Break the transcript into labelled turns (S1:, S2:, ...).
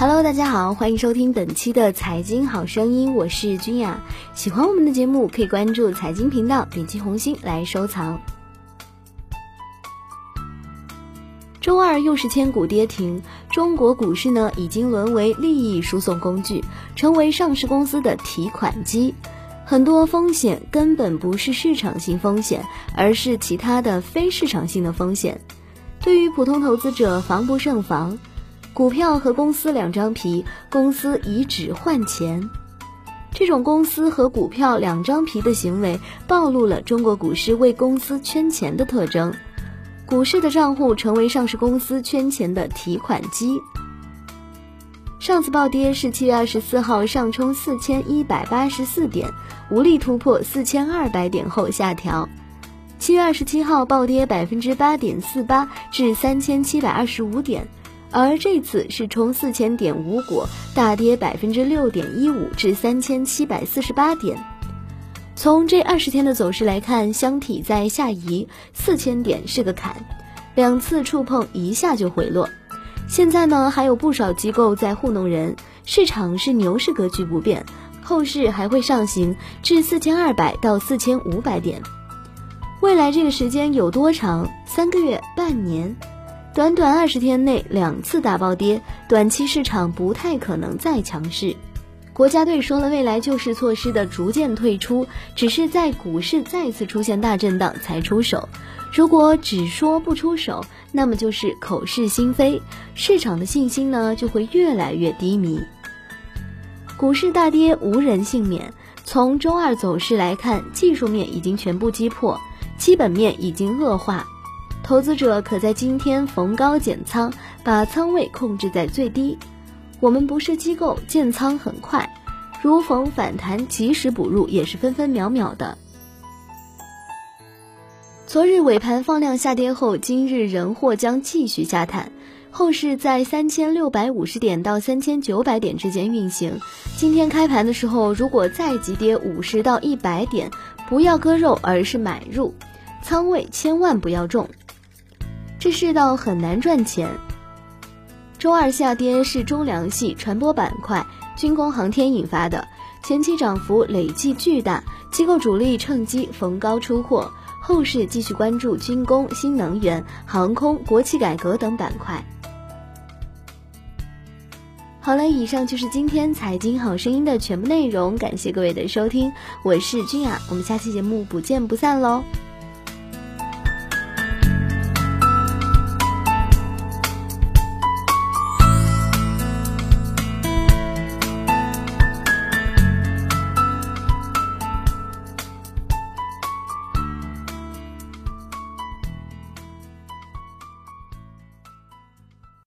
S1: Hello，大家好，欢迎收听本期的财经好声音，我是君雅。喜欢我们的节目，可以关注财经频道，点击红心来收藏。周二又是千股跌停，中国股市呢已经沦为利益输送工具，成为上市公司的提款机。很多风险根本不是市场性风险，而是其他的非市场性的风险，对于普通投资者防不胜防。股票和公司两张皮，公司以纸换钱，这种公司和股票两张皮的行为，暴露了中国股市为公司圈钱的特征。股市的账户成为上市公司圈钱的提款机。上次暴跌是七月二十四号上冲四千一百八十四点，无力突破四千二百点后下调。七月二十七号暴跌百分之八点四八至三千七百二十五点。而这次是冲四千点无果，大跌百分之六点一五至三千七百四十八点。从这二十天的走势来看，箱体在下移，四千点是个坎，两次触碰一下就回落。现在呢，还有不少机构在糊弄人，市场是牛市格局不变，后市还会上行至四千二百到四千五百点。未来这个时间有多长？三个月、半年？短短二十天内两次大暴跌，短期市场不太可能再强势。国家队说了未来救市措施的逐渐退出，只是在股市再次出现大震荡才出手。如果只说不出手，那么就是口是心非，市场的信心呢就会越来越低迷。股市大跌无人幸免。从周二走势来看，技术面已经全部击破，基本面已经恶化。投资者可在今天逢高减仓，把仓位控制在最低。我们不是机构，建仓很快，如逢反弹及时补入也是分分秒秒的。昨日尾盘放量下跌后，今日仍或将继续下探，后市在三千六百五十点到三千九百点之间运行。今天开盘的时候，如果再急跌五十到一百点，不要割肉，而是买入，仓位千万不要重。这世道很难赚钱。周二下跌是中粮系、传播板块、军工航天引发的，前期涨幅累计巨大，机构主力趁机逢高出货。后市继续关注军工、新能源、航空、国企改革等板块。好了，以上就是今天财经好声音的全部内容，感谢各位的收听，我是君雅，我们下期节目不见不散喽。